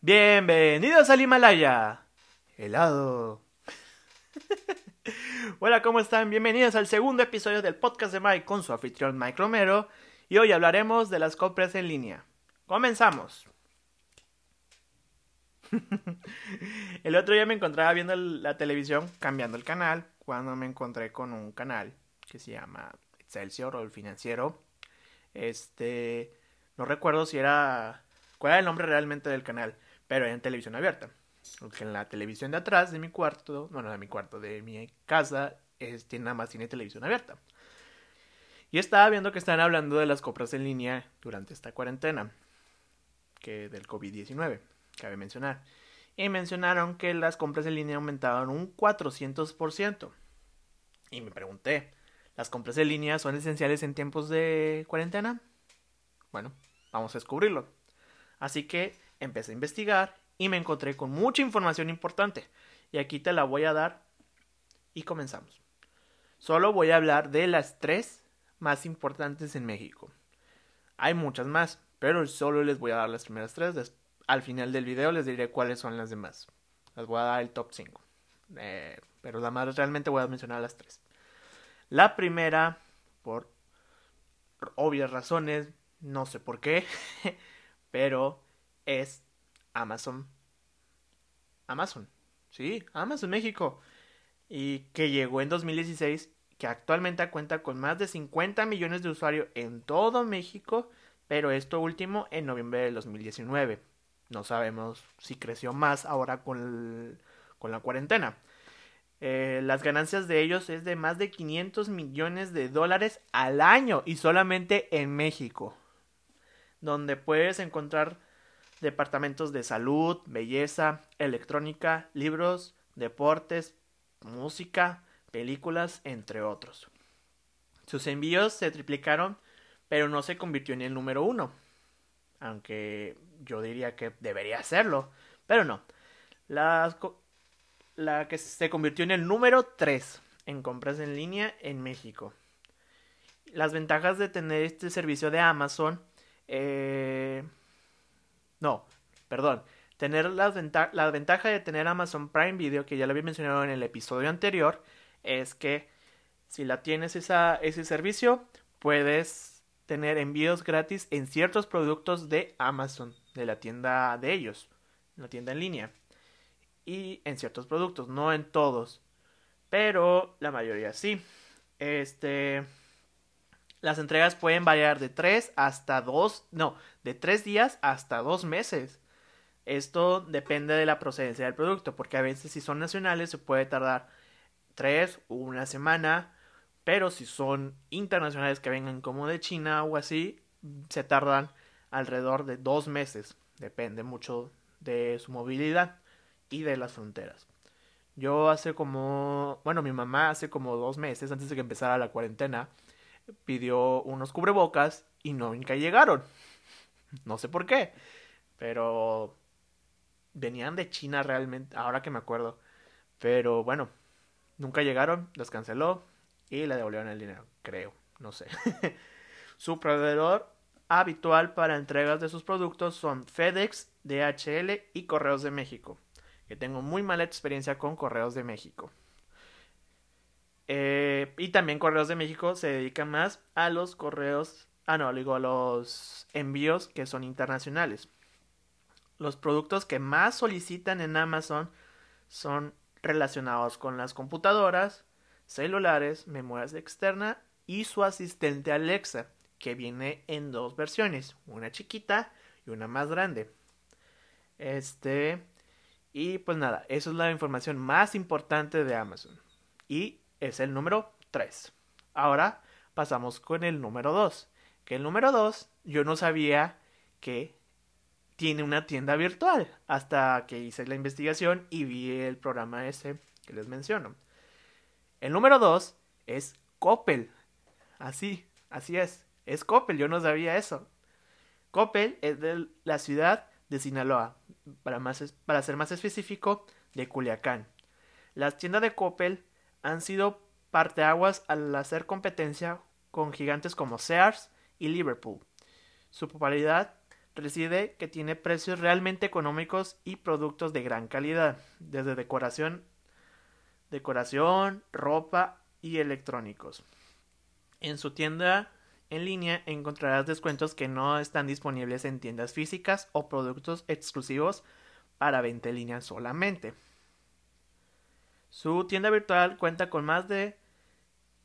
Bienvenidos al Himalaya. Helado. Hola, ¿cómo están? Bienvenidos al segundo episodio del podcast de Mike con su anfitrión Mike Romero. Y hoy hablaremos de las compras en línea. Comenzamos. el otro día me encontraba viendo la televisión, cambiando el canal, cuando me encontré con un canal que se llama Excelsior o el financiero. Este, no recuerdo si era, cuál era el nombre realmente del canal, pero en televisión abierta. Porque en la televisión de atrás de mi cuarto, bueno, de mi cuarto, de mi casa, este, nada más tiene televisión abierta. Y estaba viendo que están hablando de las compras en línea durante esta cuarentena, que del COVID-19, cabe mencionar. Y mencionaron que las compras en línea aumentaron un 400%. Y me pregunté, ¿las compras en línea son esenciales en tiempos de cuarentena? Bueno, vamos a descubrirlo. Así que empecé a investigar y me encontré con mucha información importante. Y aquí te la voy a dar y comenzamos. Solo voy a hablar de las tres más importantes en México. Hay muchas más, pero solo les voy a dar las primeras tres. Al final del video les diré cuáles son las demás. Les voy a dar el top 5. Eh, pero la más realmente voy a mencionar las tres. La primera, por obvias razones, no sé por qué, pero es Amazon. Amazon, sí, Amazon México. Y que llegó en 2016, que actualmente cuenta con más de 50 millones de usuarios en todo México, pero esto último en noviembre de 2019. No sabemos si creció más ahora con, con la cuarentena. Eh, las ganancias de ellos es de más de 500 millones de dólares al año y solamente en México, donde puedes encontrar departamentos de salud, belleza, electrónica, libros, deportes, música, películas, entre otros. Sus envíos se triplicaron, pero no se convirtió en el número uno, aunque yo diría que debería hacerlo, pero no. Las la que se convirtió en el número 3 en compras en línea en México. Las ventajas de tener este servicio de Amazon. Eh, no, perdón. Tener la ventaja de tener Amazon Prime Video, que ya lo había mencionado en el episodio anterior, es que si la tienes ese servicio, puedes tener envíos gratis en ciertos productos de Amazon, de la tienda de ellos, la tienda en línea y en ciertos productos, no en todos, pero la mayoría sí. Este las entregas pueden variar de 3 hasta 2, no, de 3 días hasta 2 meses. Esto depende de la procedencia del producto, porque a veces si son nacionales se puede tardar 3 o una semana, pero si son internacionales que vengan como de China o así, se tardan alrededor de 2 meses. Depende mucho de su movilidad y de las fronteras. Yo hace como, bueno, mi mamá hace como dos meses antes de que empezara la cuarentena pidió unos cubrebocas y nunca llegaron. No sé por qué, pero venían de China realmente, ahora que me acuerdo. Pero bueno, nunca llegaron, los canceló y le devolvieron el dinero, creo, no sé. Su proveedor habitual para entregas de sus productos son FedEx, DHL y Correos de México que tengo muy mala experiencia con Correos de México. Eh, y también Correos de México se dedica más a los correos, ah no, digo a los envíos que son internacionales. Los productos que más solicitan en Amazon son relacionados con las computadoras, celulares, memorias externa y su asistente Alexa, que viene en dos versiones, una chiquita y una más grande. Este, y pues nada, eso es la información más importante de Amazon. Y es el número 3. Ahora pasamos con el número 2. Que el número 2 yo no sabía que tiene una tienda virtual hasta que hice la investigación y vi el programa ese que les menciono. El número 2 es Coppel. Así, así es. Es Coppel, yo no sabía eso. Coppel es de la ciudad de Sinaloa, para, más, para ser más específico, de Culiacán. Las tiendas de Coppel han sido parteaguas al hacer competencia con gigantes como Sears y Liverpool. Su popularidad reside que tiene precios realmente económicos y productos de gran calidad, desde decoración, decoración, ropa y electrónicos. En su tienda en línea encontrarás descuentos que no están disponibles en tiendas físicas o productos exclusivos para venta en línea solamente. Su tienda virtual cuenta con más de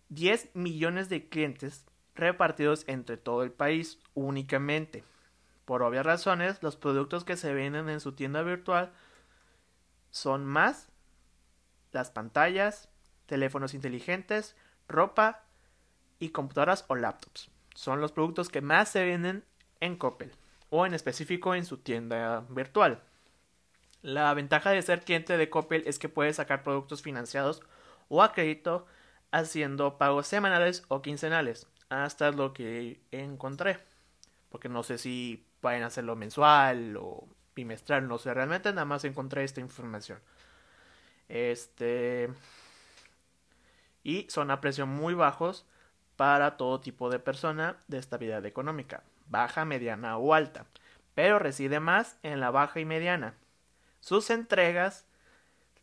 10 millones de clientes repartidos entre todo el país únicamente. Por obvias razones, los productos que se venden en su tienda virtual son más las pantallas, teléfonos inteligentes, ropa y computadoras o laptops. Son los productos que más se venden en Coppel o en específico en su tienda virtual. La ventaja de ser cliente de Coppel es que puedes sacar productos financiados o a crédito haciendo pagos semanales o quincenales. Hasta lo que encontré. Porque no sé si pueden hacerlo mensual o bimestral, no sé, realmente nada más encontré esta información. Este y son a precios muy bajos para todo tipo de persona de estabilidad económica, baja, mediana o alta, pero reside más en la baja y mediana. Sus entregas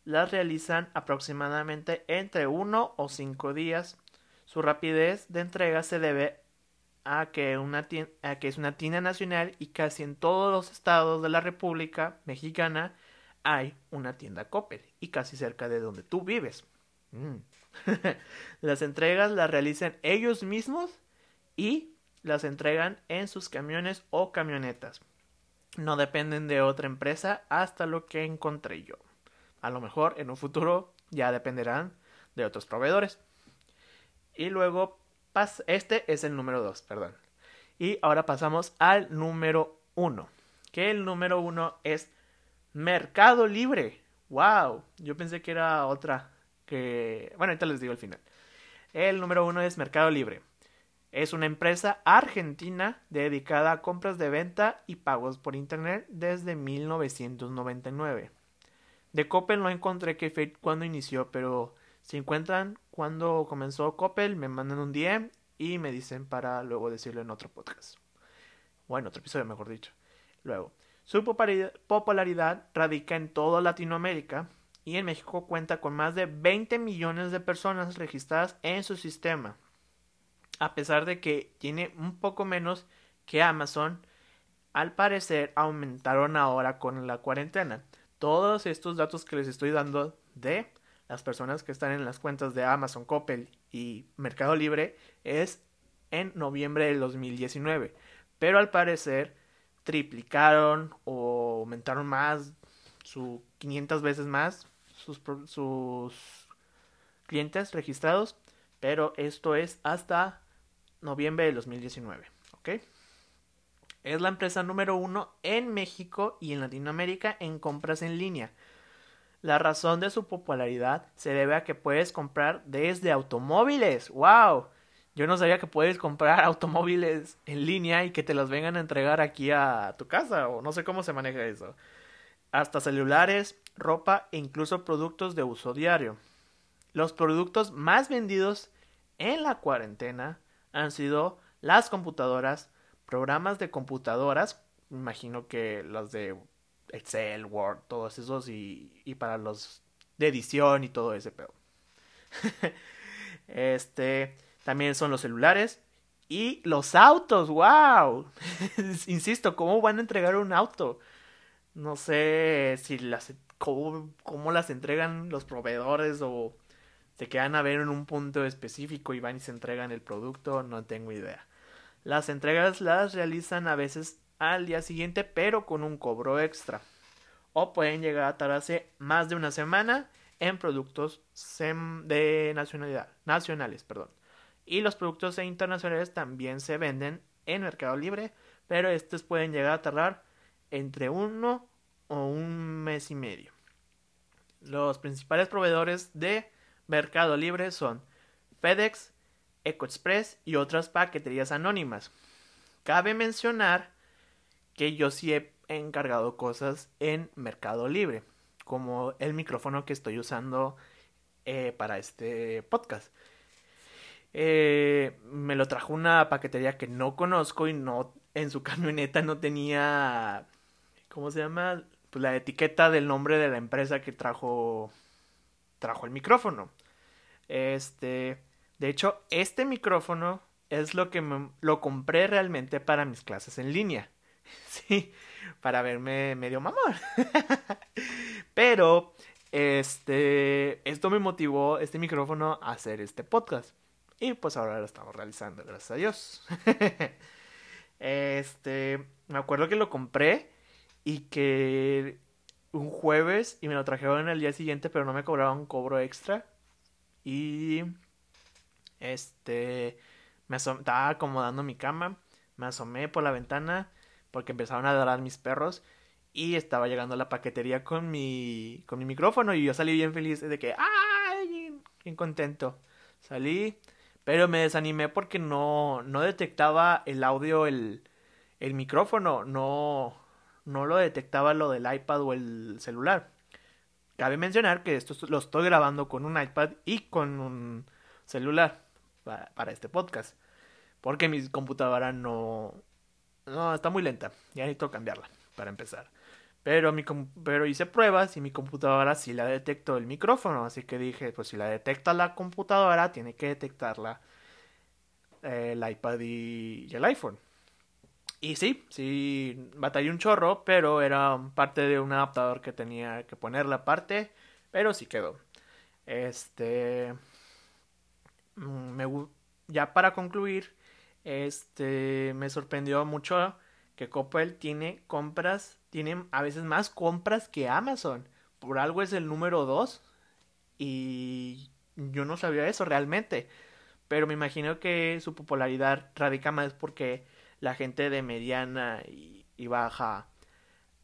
las realizan aproximadamente entre 1 o 5 días. Su rapidez de entrega se debe a que, a que es una tienda nacional y casi en todos los estados de la República Mexicana hay una tienda Coppel y casi cerca de donde tú vives. Mm. las entregas las realizan ellos mismos y las entregan en sus camiones o camionetas. No dependen de otra empresa hasta lo que encontré yo. A lo mejor en un futuro ya dependerán de otros proveedores. Y luego, este es el número 2, perdón. Y ahora pasamos al número 1. Que el número 1 es Mercado Libre. ¡Wow! Yo pensé que era otra que... Bueno, ahorita les digo al final. El número uno es Mercado Libre. Es una empresa argentina dedicada a compras de venta y pagos por Internet desde 1999. De Coppel no encontré fue cuando inició, pero si encuentran cuando comenzó Coppel, me mandan un DM y me dicen para luego decirlo en otro podcast. O en otro episodio, mejor dicho. Luego, su popularidad radica en toda Latinoamérica y en México cuenta con más de 20 millones de personas registradas en su sistema. A pesar de que tiene un poco menos que Amazon, al parecer aumentaron ahora con la cuarentena. Todos estos datos que les estoy dando de las personas que están en las cuentas de Amazon, Coppel y Mercado Libre es en noviembre del 2019. Pero al parecer triplicaron o aumentaron más su 500 veces más sus, sus clientes registrados, pero esto es hasta noviembre de 2019, ¿ok? Es la empresa número uno en México y en Latinoamérica en compras en línea. La razón de su popularidad se debe a que puedes comprar desde automóviles. ¡Wow! Yo no sabía que puedes comprar automóviles en línea y que te los vengan a entregar aquí a tu casa, o no sé cómo se maneja eso. Hasta celulares, ropa e incluso productos de uso diario. Los productos más vendidos en la cuarentena han sido las computadoras, programas de computadoras, imagino que los de Excel, Word, todos esos y, y para los de edición y todo ese pedo. este, también son los celulares y los autos, wow. Insisto, ¿cómo van a entregar un auto? No sé si las cómo, las entregan los proveedores o se quedan a ver en un punto específico y van y se entregan el producto, no tengo idea. Las entregas las realizan a veces al día siguiente, pero con un cobro extra. O pueden llegar a tardarse más de una semana en productos de nacionalidad, nacionales. Perdón. Y los productos internacionales también se venden en Mercado Libre, pero estos pueden llegar a tardar entre uno o un mes y medio. Los principales proveedores de Mercado Libre son FedEx, EcoExpress y otras paqueterías anónimas. Cabe mencionar que yo sí he encargado cosas en Mercado Libre, como el micrófono que estoy usando eh, para este podcast. Eh, me lo trajo una paquetería que no conozco y no en su camioneta no tenía, ¿cómo se llama? Pues la etiqueta del nombre de la empresa que trajo, trajo el micrófono. Este, de hecho, este micrófono es lo que me, lo compré realmente para mis clases en línea. Sí, para verme medio mamón. Pero este, esto me motivó este micrófono a hacer este podcast. Y pues ahora lo estamos realizando, gracias a Dios. este, me acuerdo que lo compré y que un jueves y me lo trajeron el día siguiente, pero no me cobraban un cobro extra. Y este, me estaba acomodando mi cama, me asomé por la ventana porque empezaron a adorar mis perros y estaba llegando a la paquetería con mi con mi micrófono y yo salí bien feliz de que ay bien contento salí pero me desanimé porque no no detectaba el audio el el micrófono no no lo detectaba lo del iPad o el celular cabe mencionar que esto lo estoy grabando con un iPad y con un celular para este podcast porque mi computadora no no, está muy lenta. Ya necesito cambiarla para empezar. Pero, mi, pero hice pruebas y mi computadora sí la detectó el micrófono. Así que dije, pues si la detecta la computadora, tiene que detectarla eh, el iPad y, el iPhone. Y sí, sí, batallé un chorro, pero era parte de un adaptador que tenía que ponerle aparte. Pero sí quedó. Este. Mm, me, ya para concluir, este me sorprendió mucho que Coppel tiene compras, tiene a veces más compras que Amazon. Por algo es el número 2 y yo no sabía eso realmente. Pero me imagino que su popularidad radica más porque la gente de mediana y, baja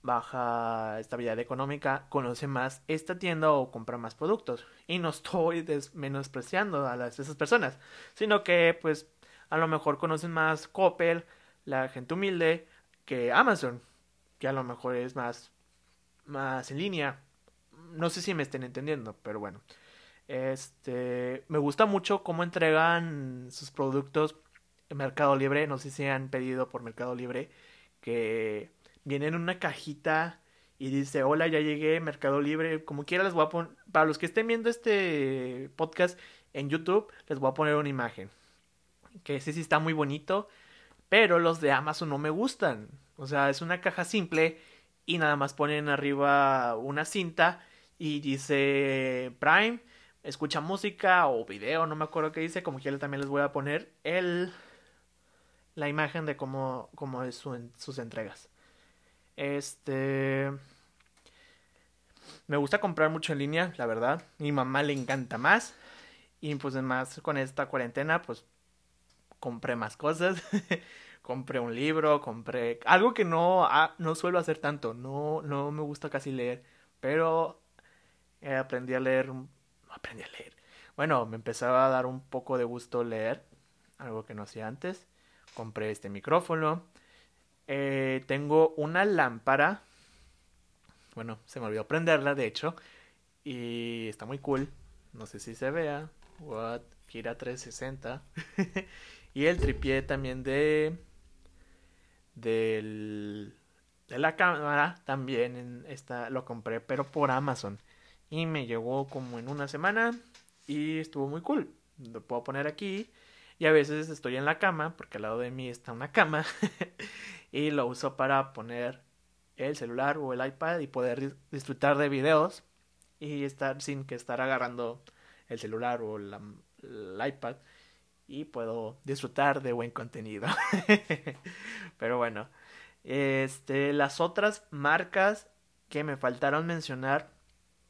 baja estabilidad económica conoce más esta tienda o compra más productos. Y no estoy menospreciando a las, esas personas, sino que pues a lo mejor conocen más Coppel, la gente humilde, que Amazon, que a lo mejor es más, más en línea. No sé si me estén entendiendo, pero bueno. Este, me gusta mucho cómo entregan sus productos Mercado Libre. No sé si han pedido por Mercado Libre que viene en una cajita y dice, hola, ya llegué, Mercado Libre. Como quiera les voy a poner, para los que estén viendo este podcast en YouTube, les voy a poner una imagen que ese sí está muy bonito, pero los de Amazon no me gustan. O sea, es una caja simple y nada más ponen arriba una cinta y dice Prime, escucha música o video, no me acuerdo qué dice, como quiera también les voy a poner el la imagen de cómo, cómo es sus entregas. Este me gusta comprar mucho en línea, la verdad. Mi mamá le encanta más. Y pues además con esta cuarentena, pues compré más cosas. compré un libro, compré algo que no, no suelo hacer tanto. No, no me gusta casi leer. Pero eh, aprendí a leer. Aprendí a leer. Bueno, me empezaba a dar un poco de gusto leer. Algo que no hacía antes. Compré este micrófono. Eh, tengo una lámpara. Bueno, se me olvidó prenderla, de hecho. Y está muy cool. No sé si se vea. What? Gira 360. Y el tripié también de. Del, de la cámara también en esta, lo compré, pero por Amazon. Y me llegó como en una semana y estuvo muy cool. Lo puedo poner aquí. Y a veces estoy en la cama, porque al lado de mí está una cama. y lo uso para poner el celular o el iPad y poder disfrutar de videos. Y estar sin que estar agarrando el celular o el iPad y puedo disfrutar de buen contenido. Pero bueno, este, las otras marcas que me faltaron mencionar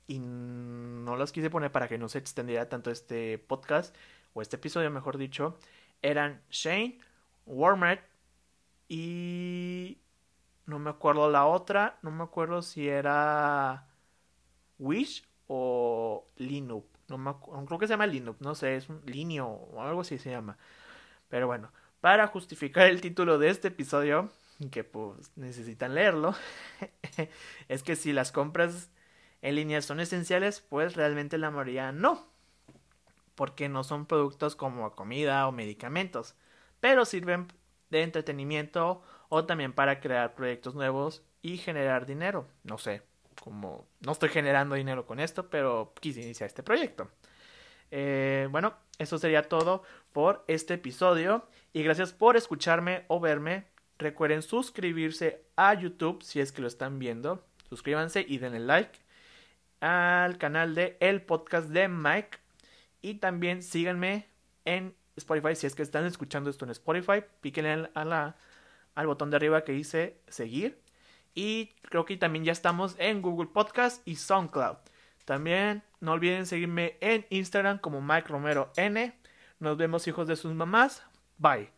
y no las quise poner para que no se extendiera tanto este podcast o este episodio, mejor dicho, eran Shane, Walmart y no me acuerdo la otra, no me acuerdo si era Wish o Linux. No me creo que se llama Linux, no sé, es un Linio o algo así se llama. Pero bueno, para justificar el título de este episodio, que pues necesitan leerlo, es que si las compras en línea son esenciales, pues realmente la mayoría no. Porque no son productos como comida o medicamentos, pero sirven de entretenimiento o también para crear proyectos nuevos y generar dinero. No sé, como no estoy generando dinero con esto, pero quise iniciar este proyecto. Eh, bueno, eso sería todo por este episodio y gracias por escucharme o verme. Recuerden suscribirse a YouTube si es que lo están viendo. Suscríbanse y denle like al canal de El Podcast de Mike. Y también síganme en Spotify si es que están escuchando esto en Spotify. Píquenle al botón de arriba que dice seguir. Y creo que también ya estamos en Google Podcast y SoundCloud. También no olviden seguirme en Instagram como Mike Romero N. Nos vemos hijos de sus mamás. Bye.